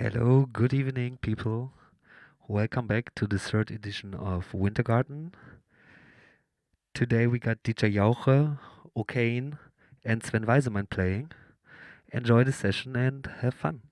Hello, good evening, people. Welcome back to the third edition of Wintergarten. Today we got DJ Jauche, O'Kane, and Sven Weisemann playing. Enjoy the session and have fun.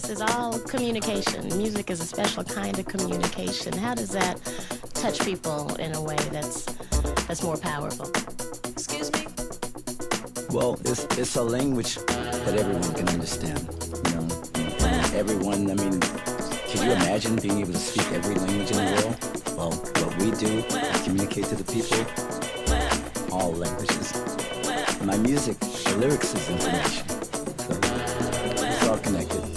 This is all communication. Music is a special kind of communication. How does that touch people in a way that's that's more powerful? Excuse me. Well, it's it's a language that everyone can understand. You know, everyone. I mean, can you imagine being able to speak every language in the world? Well, what we do is communicate to the people all languages. My music, the lyrics is information. So it's all connected.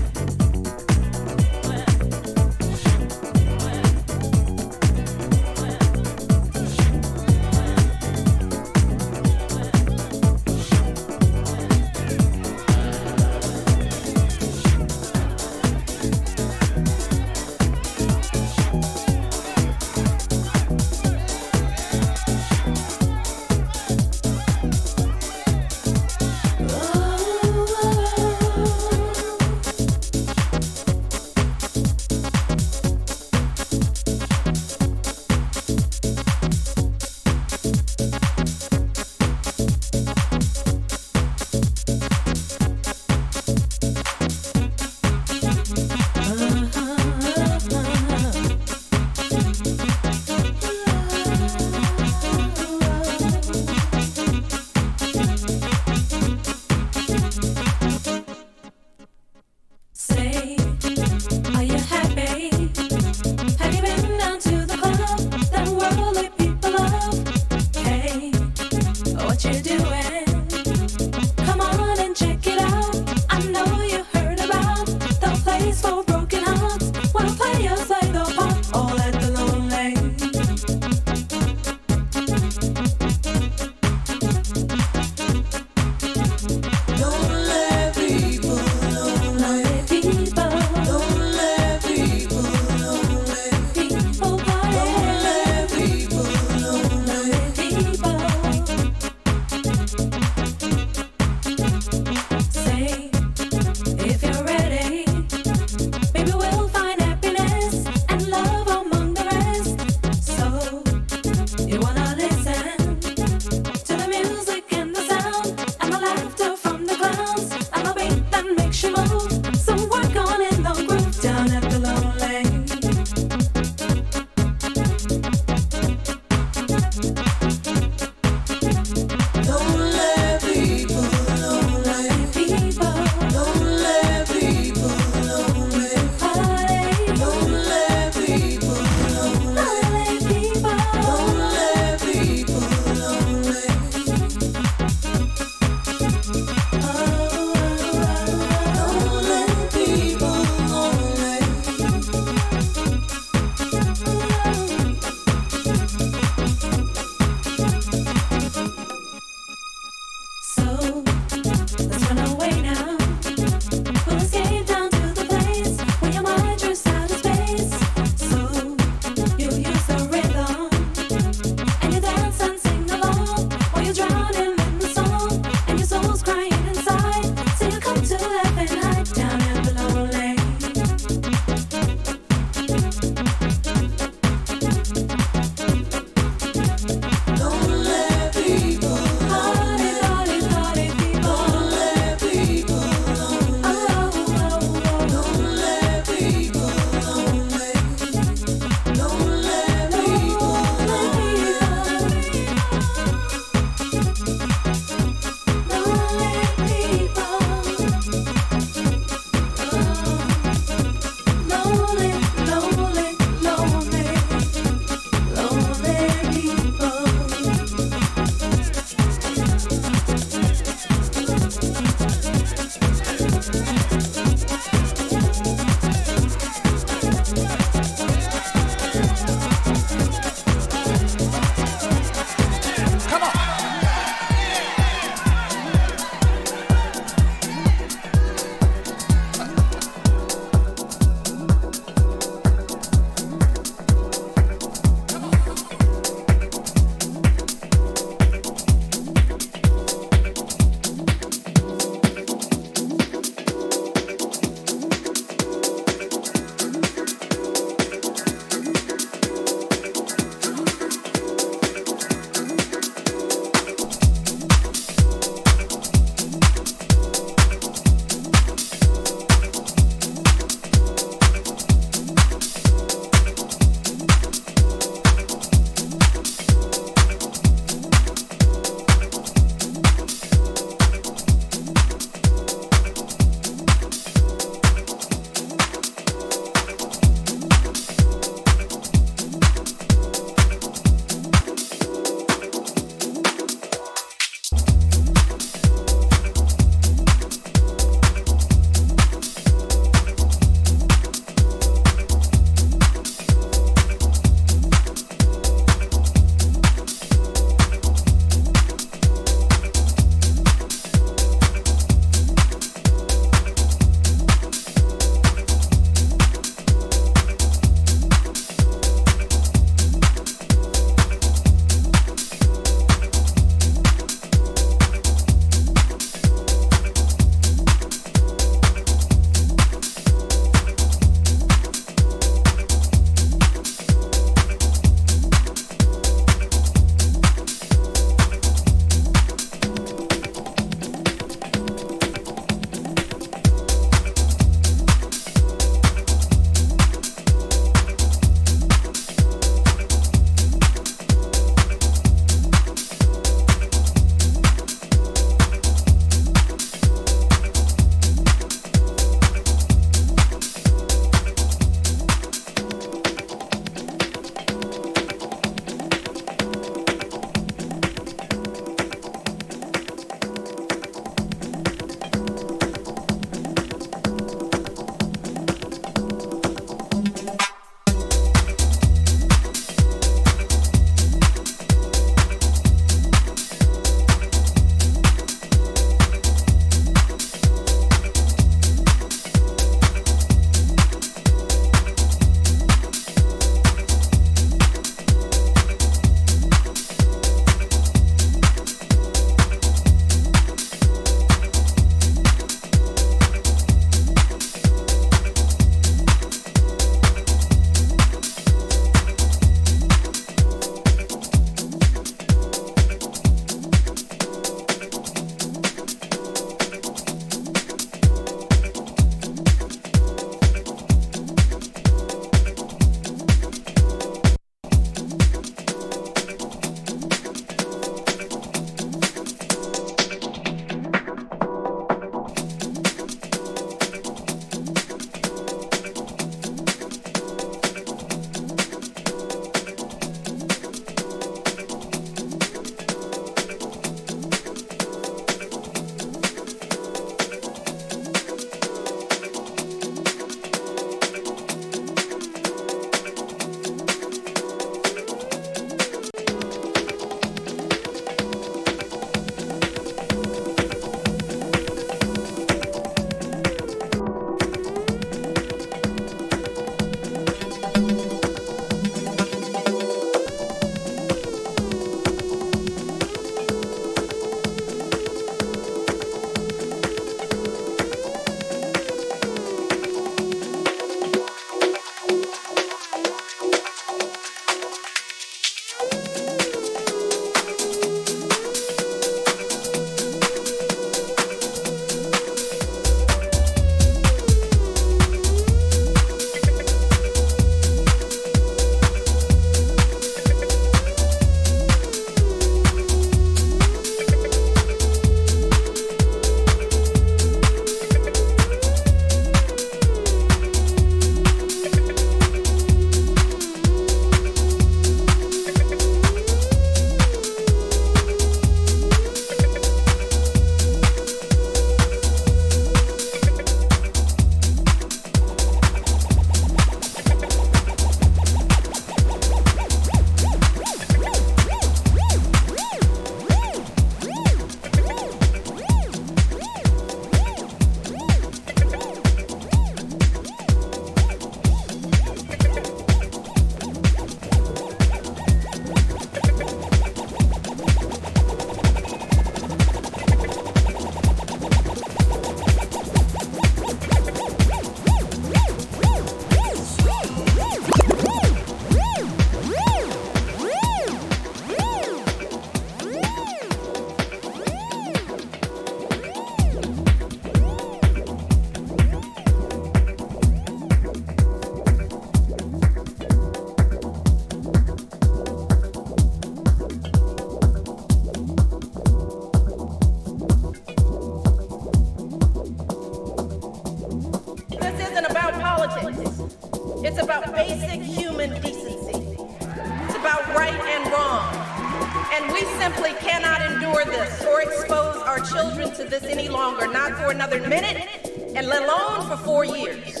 Years.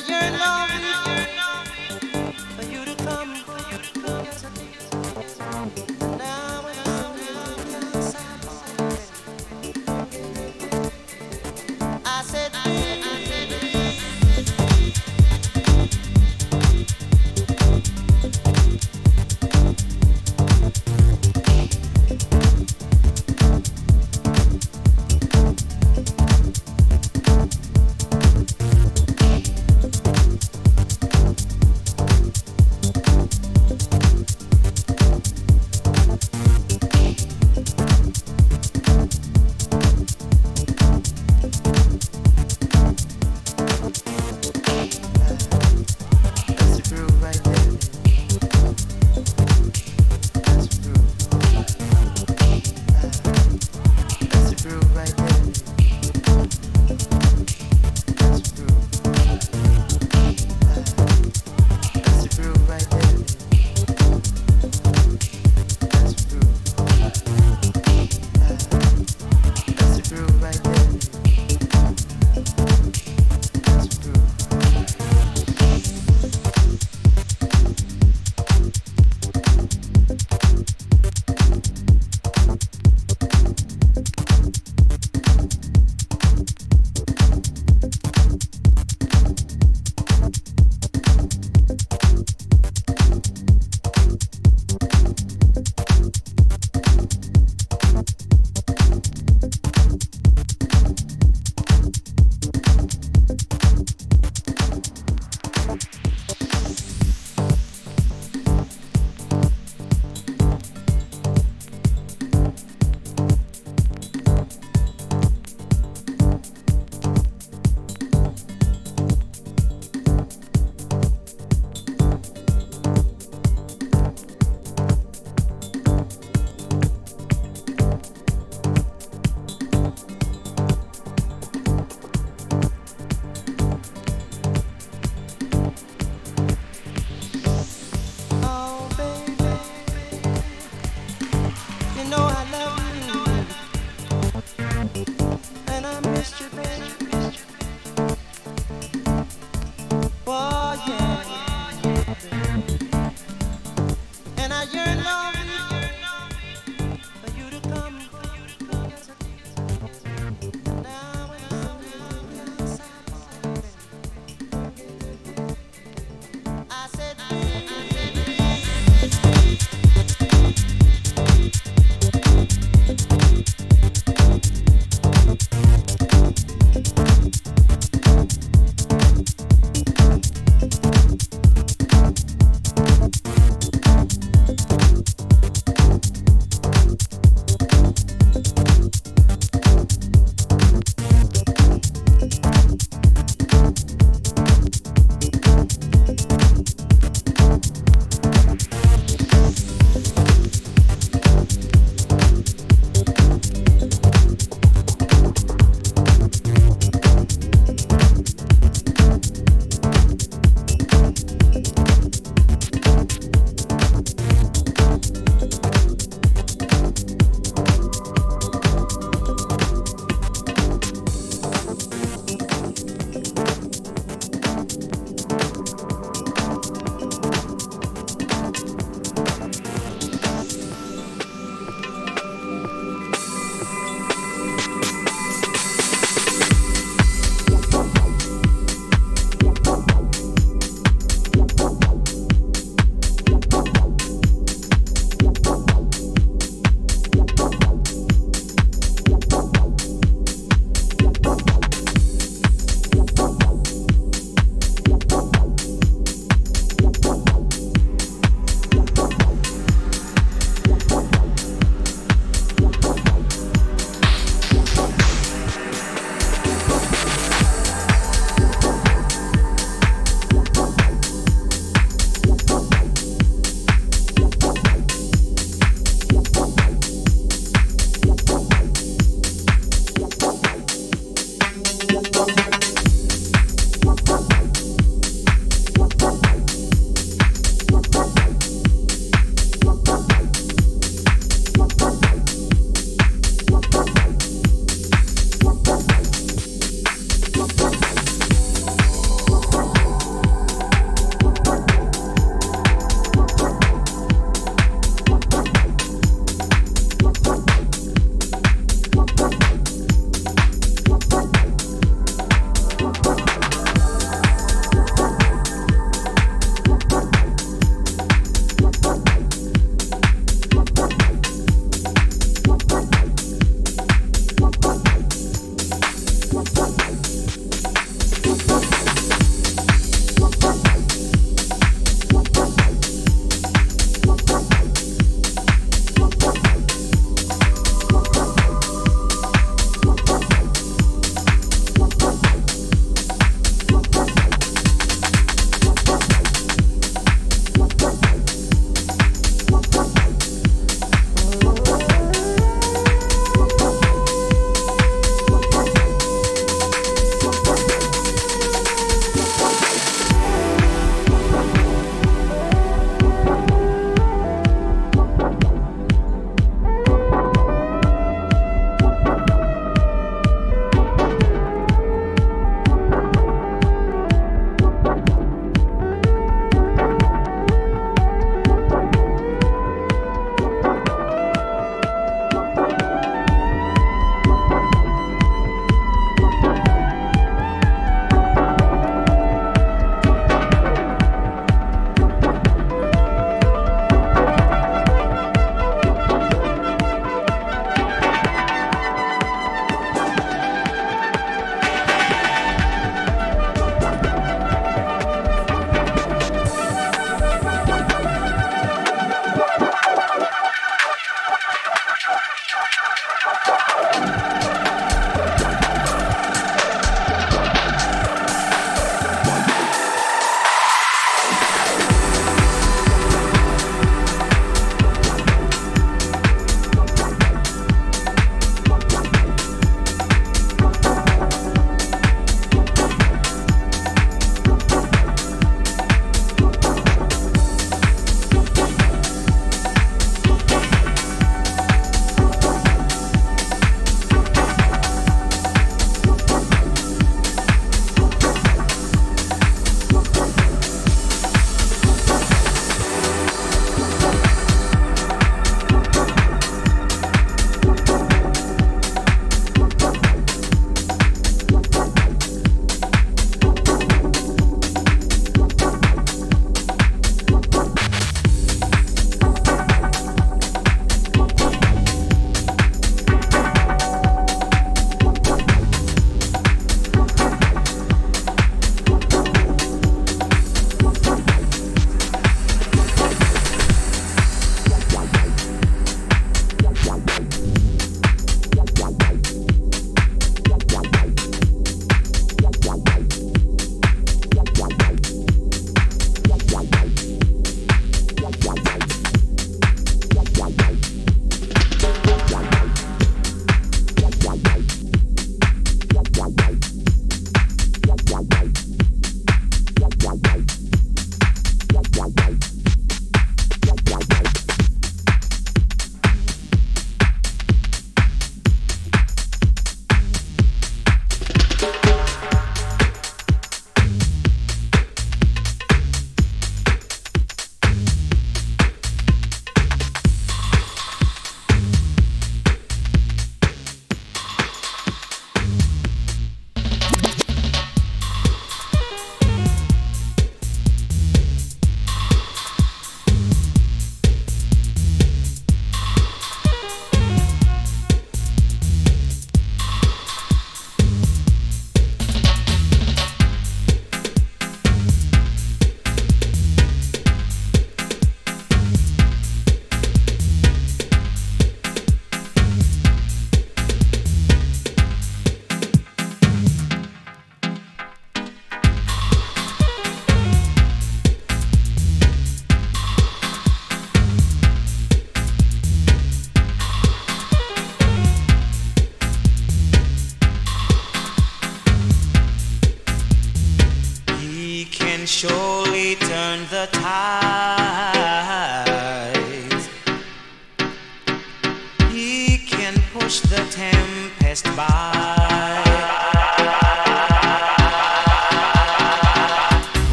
Thank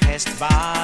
passed by.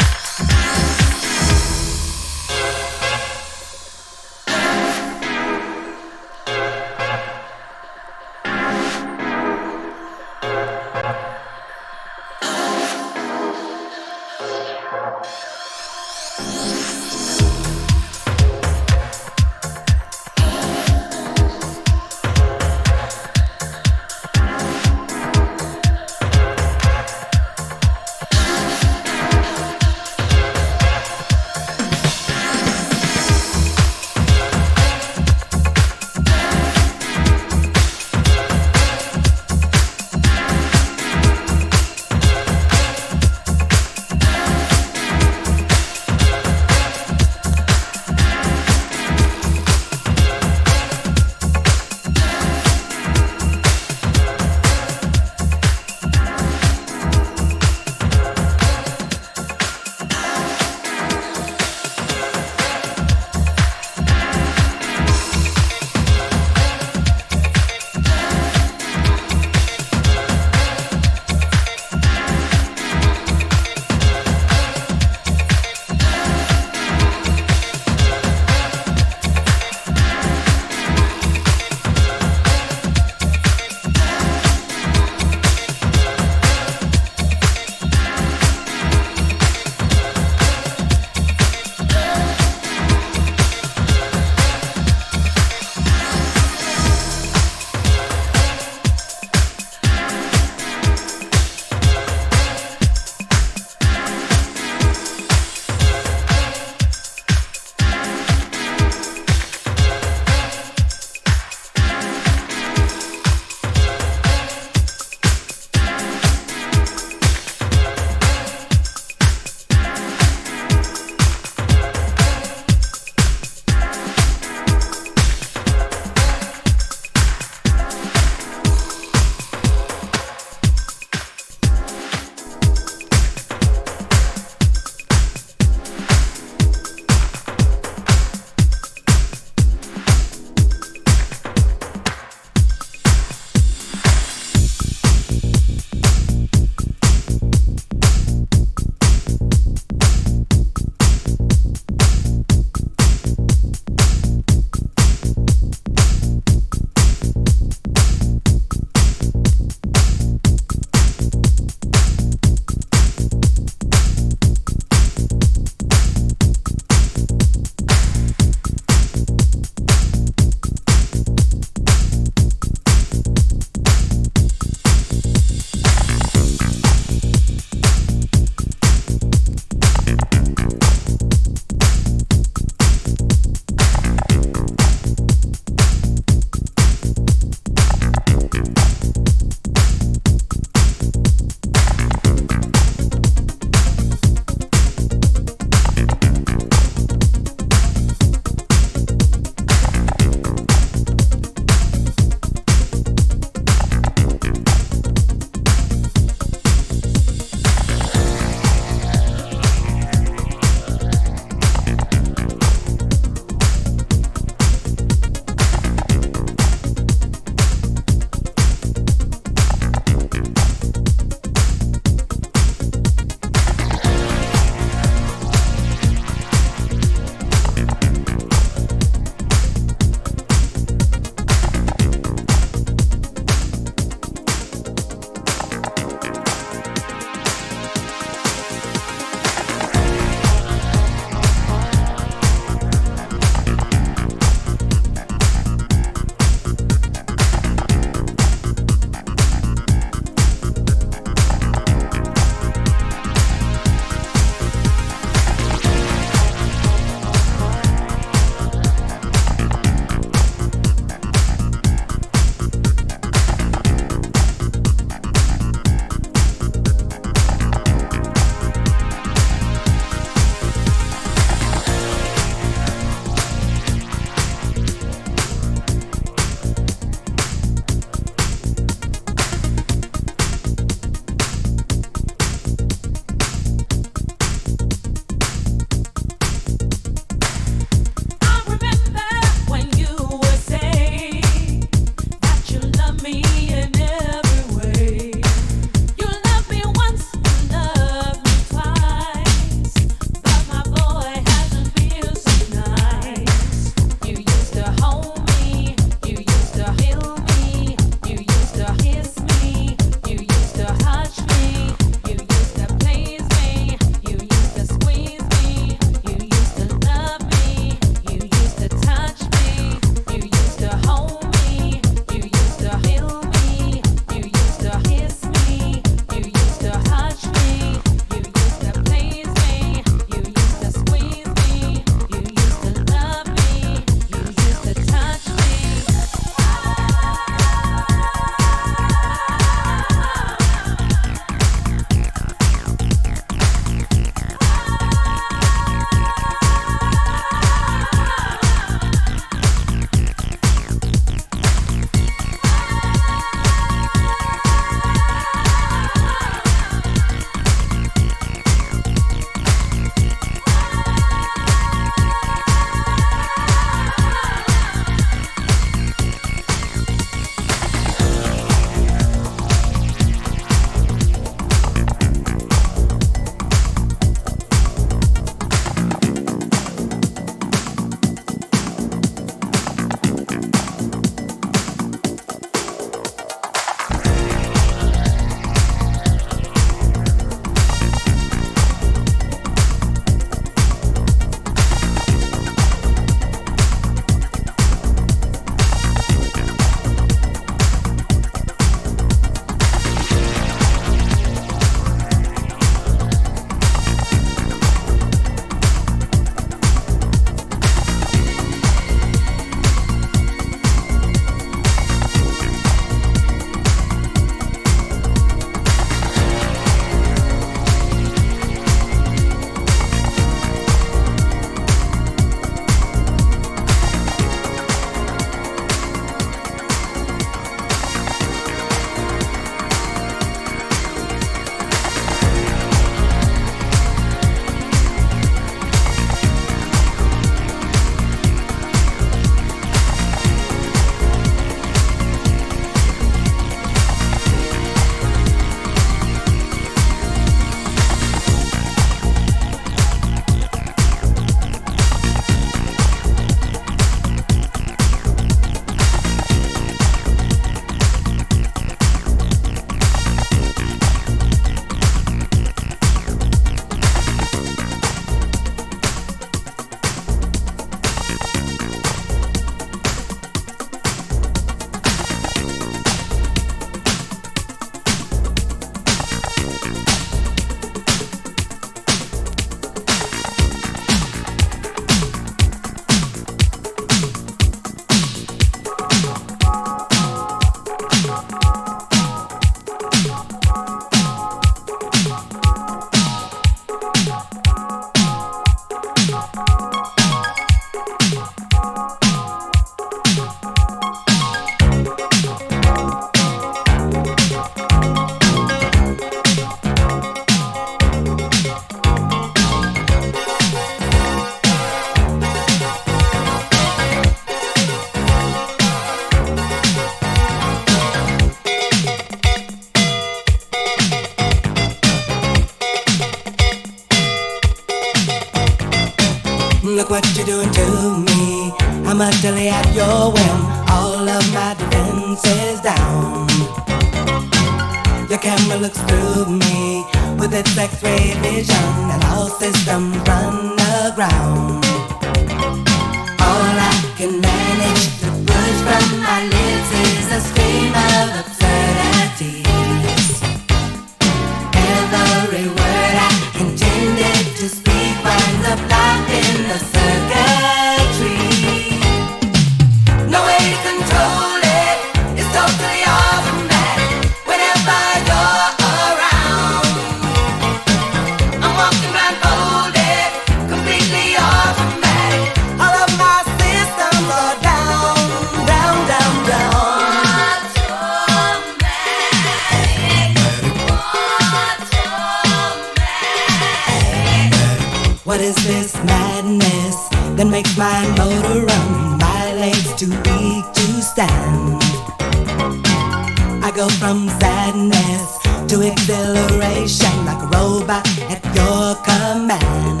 go from sadness to exhilaration like a robot at your command.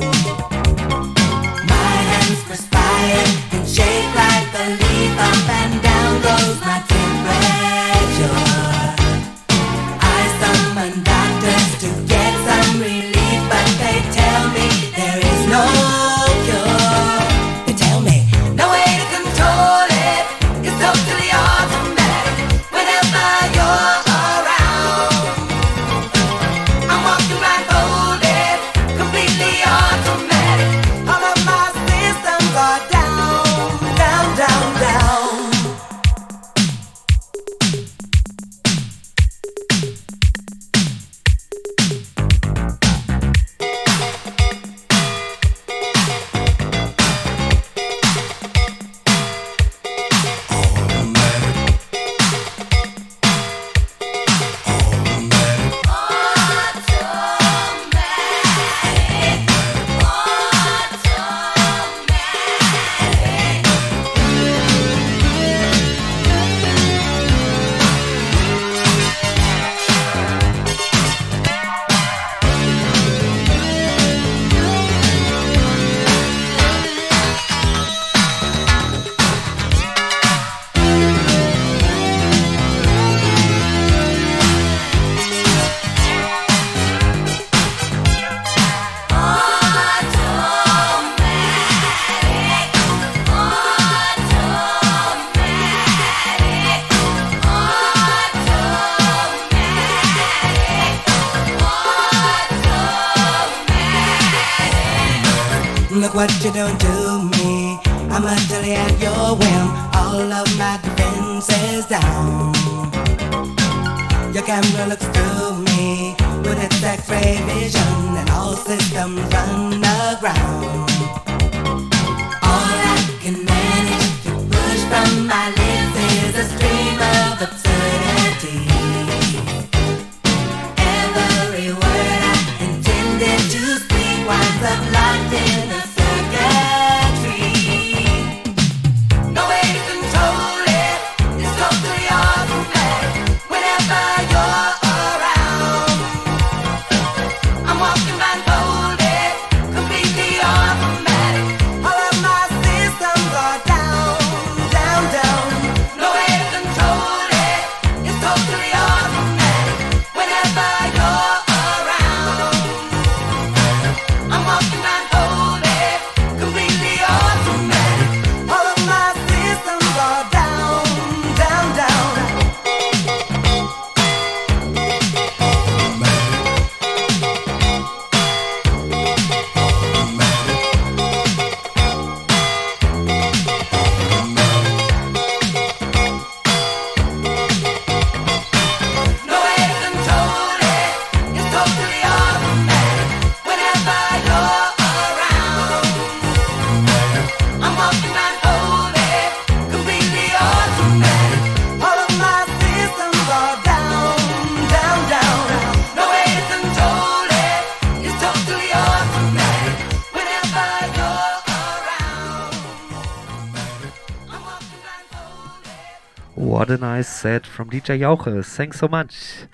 My hands perspire and shake like a leaf up and down goes my timbre. from DJ Jauches. Thanks so much.